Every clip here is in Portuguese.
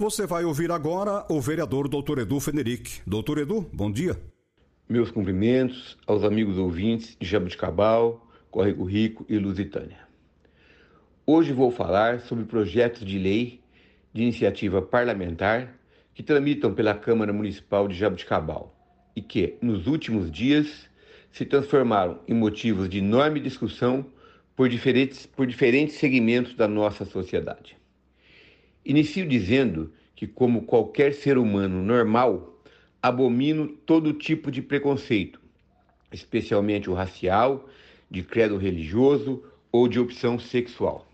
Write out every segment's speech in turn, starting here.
Você vai ouvir agora o vereador Dr. Edu Feneric. Doutor Edu, bom dia. Meus cumprimentos aos amigos ouvintes de Jabuticabal, Córrego Rico e Lusitânia. Hoje vou falar sobre projetos de lei de iniciativa parlamentar que tramitam pela Câmara Municipal de Jabuticabal e que, nos últimos dias, se transformaram em motivos de enorme discussão por diferentes, por diferentes segmentos da nossa sociedade. Inicio dizendo que, como qualquer ser humano normal, abomino todo tipo de preconceito, especialmente o racial, de credo religioso ou de opção sexual.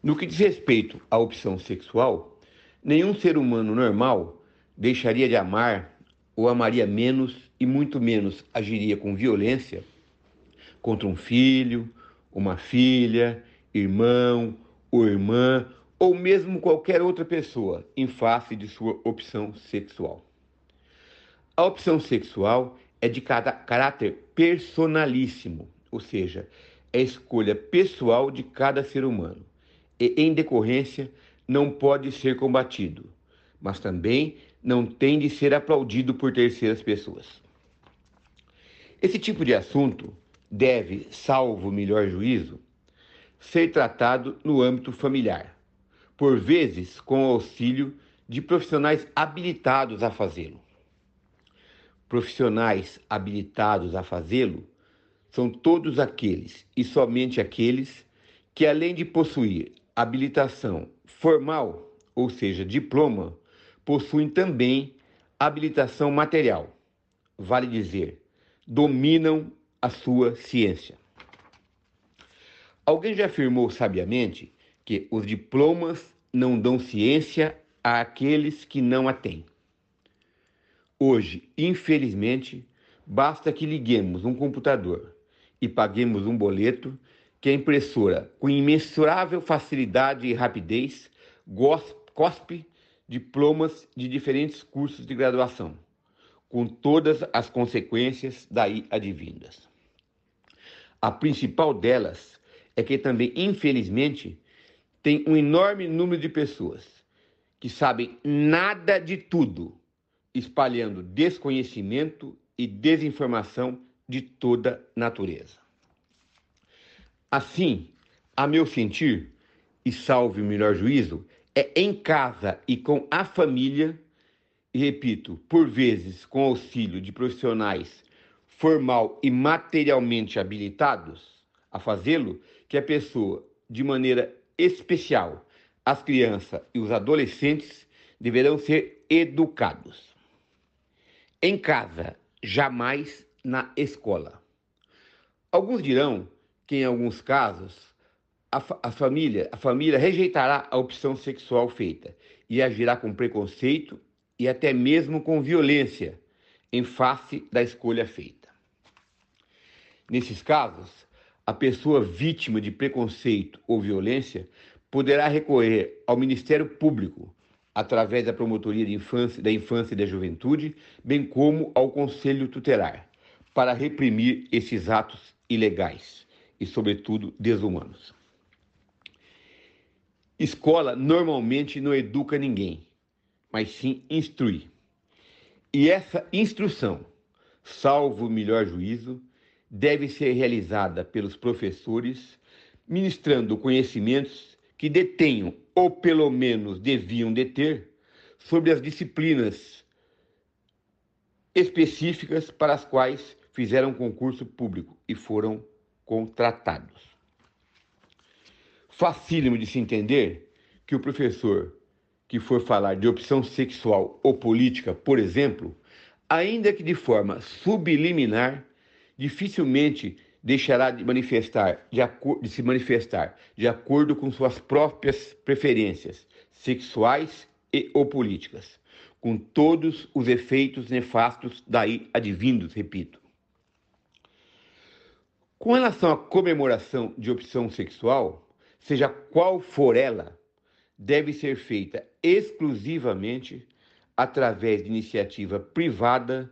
No que diz respeito à opção sexual, nenhum ser humano normal deixaria de amar ou amaria menos e muito menos agiria com violência contra um filho, uma filha, irmão ou irmã ou mesmo qualquer outra pessoa em face de sua opção sexual. A opção sexual é de caráter personalíssimo, ou seja, é escolha pessoal de cada ser humano e, em decorrência, não pode ser combatido, mas também não tem de ser aplaudido por terceiras pessoas. Esse tipo de assunto deve, salvo melhor juízo, ser tratado no âmbito familiar, por vezes com o auxílio de profissionais habilitados a fazê-lo. Profissionais habilitados a fazê-lo são todos aqueles e somente aqueles que, além de possuir habilitação formal, ou seja, diploma, possuem também habilitação material. Vale dizer, dominam a sua ciência. Alguém já afirmou sabiamente que os diplomas não dão ciência àqueles que não a têm. Hoje, infelizmente, basta que liguemos um computador e paguemos um boleto que a impressora, com imensurável facilidade e rapidez, cospe diplomas de diferentes cursos de graduação, com todas as consequências daí advindas. A principal delas é que também, infelizmente, tem um enorme número de pessoas que sabem nada de tudo, espalhando desconhecimento e desinformação de toda natureza. Assim, a meu sentir, e salve o melhor juízo, é em casa e com a família, e repito, por vezes com auxílio de profissionais formal e materialmente habilitados a fazê-lo, que a pessoa, de maneira especial, as crianças e os adolescentes deverão ser educados. Em casa, jamais na escola. Alguns dirão que em alguns casos a, a, família, a família rejeitará a opção sexual feita e agirá com preconceito e até mesmo com violência em face da escolha feita. Nesses casos, a pessoa vítima de preconceito ou violência poderá recorrer ao Ministério Público através da Promotoria de Infância, da Infância e da Juventude, bem como ao Conselho Tutelar, para reprimir esses atos ilegais e, sobretudo, desumanos. Escola normalmente não educa ninguém, mas sim instrui. E essa instrução, salvo o melhor juízo, deve ser realizada pelos professores, ministrando conhecimentos que detenham, ou pelo menos deviam deter, sobre as disciplinas específicas para as quais fizeram concurso público e foram contratados. Facílimo de se entender que o professor que for falar de opção sexual ou política, por exemplo, ainda que de forma subliminar, dificilmente deixará de manifestar de, de se manifestar de acordo com suas próprias preferências, sexuais e ou políticas, com todos os efeitos nefastos daí advindos, repito. Com relação à comemoração de opção sexual, seja qual for ela, deve ser feita exclusivamente através de iniciativa privada,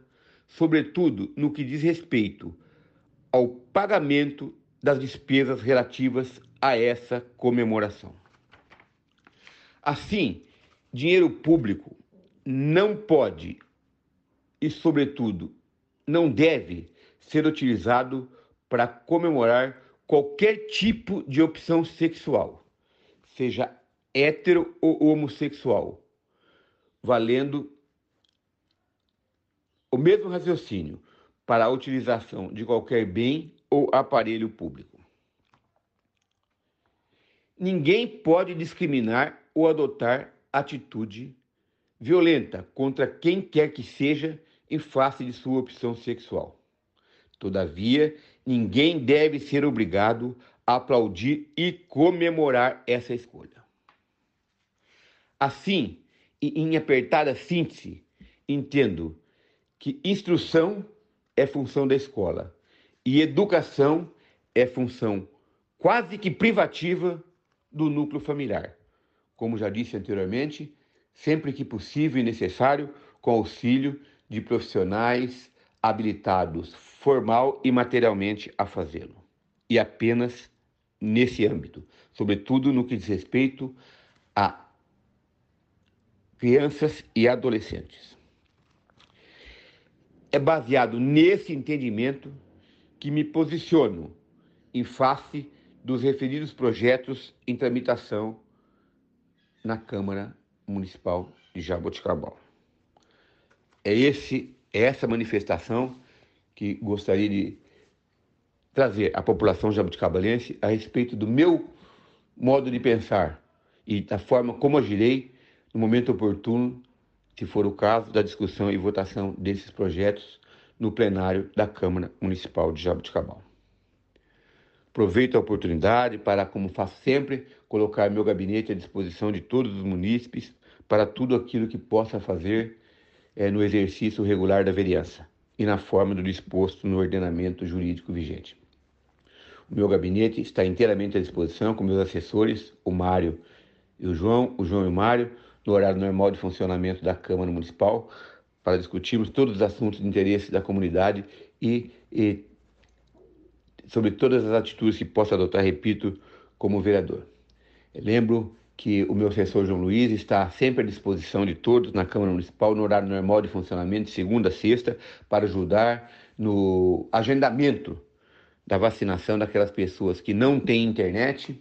sobretudo no que diz respeito ao pagamento das despesas relativas a essa comemoração. Assim, dinheiro público não pode e, sobretudo, não deve ser utilizado para comemorar qualquer tipo de opção sexual, seja hétero ou homossexual, valendo o mesmo raciocínio para a utilização de qualquer bem ou aparelho público. Ninguém pode discriminar ou adotar atitude violenta contra quem quer que seja em face de sua opção sexual. Todavia, ninguém deve ser obrigado a aplaudir e comemorar essa escolha. Assim, e em apertada síntese, entendo que instrução é função da escola e educação é função quase que privativa do núcleo familiar. Como já disse anteriormente, sempre que possível e necessário, com auxílio de profissionais habilitados formal e materialmente a fazê-lo. E apenas nesse âmbito, sobretudo no que diz respeito a crianças e adolescentes. É baseado nesse entendimento que me posiciono em face dos referidos projetos em tramitação na Câmara Municipal de Jaboticabal. É, esse, é essa manifestação que gostaria de trazer à população jabuticabalense a respeito do meu modo de pensar e da forma como agirei no momento oportuno, se for o caso, da discussão e votação desses projetos no plenário da Câmara Municipal de Jaboticabal. Aproveito a oportunidade para, como faço sempre, colocar meu gabinete à disposição de todos os munícipes para tudo aquilo que possa fazer é, no exercício regular da vereança e na forma do disposto no ordenamento jurídico vigente. O meu gabinete está inteiramente à disposição com meus assessores, o Mário e o João, o João e o Mário, no horário normal de funcionamento da Câmara Municipal, para discutirmos todos os assuntos de interesse da comunidade e, e sobre todas as atitudes que possa adotar, repito, como vereador. Lembro que o meu assessor João Luiz está sempre à disposição de todos na Câmara Municipal, no horário normal de funcionamento, de segunda a sexta, para ajudar no agendamento da vacinação daquelas pessoas que não têm internet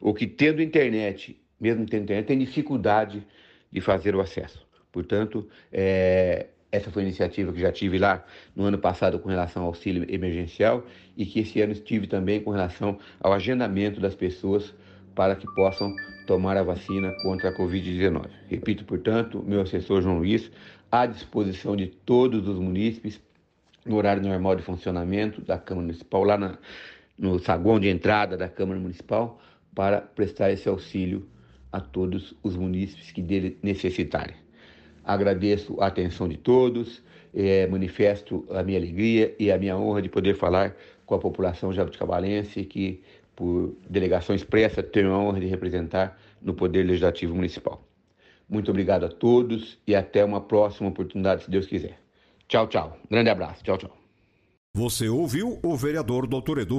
ou que, tendo internet, mesmo tendo internet, têm dificuldade de fazer o acesso. Portanto, é, essa foi a iniciativa que já tive lá no ano passado com relação ao auxílio emergencial e que esse ano estive também com relação ao agendamento das pessoas para que possam tomar a vacina contra a Covid-19. Repito, portanto, meu assessor João Luiz, à disposição de todos os munícipes, no horário normal de funcionamento da Câmara Municipal, lá na, no saguão de entrada da Câmara Municipal, para prestar esse auxílio a todos os munícipes que dele necessitarem. Agradeço a atenção de todos, é, manifesto a minha alegria e a minha honra de poder falar com a população jabuticabalense que, por delegação expressa, tenho a honra de representar no Poder Legislativo Municipal. Muito obrigado a todos e até uma próxima oportunidade, se Deus quiser. Tchau, tchau. Grande abraço. Tchau, tchau. Você ouviu o vereador Dr. Edu.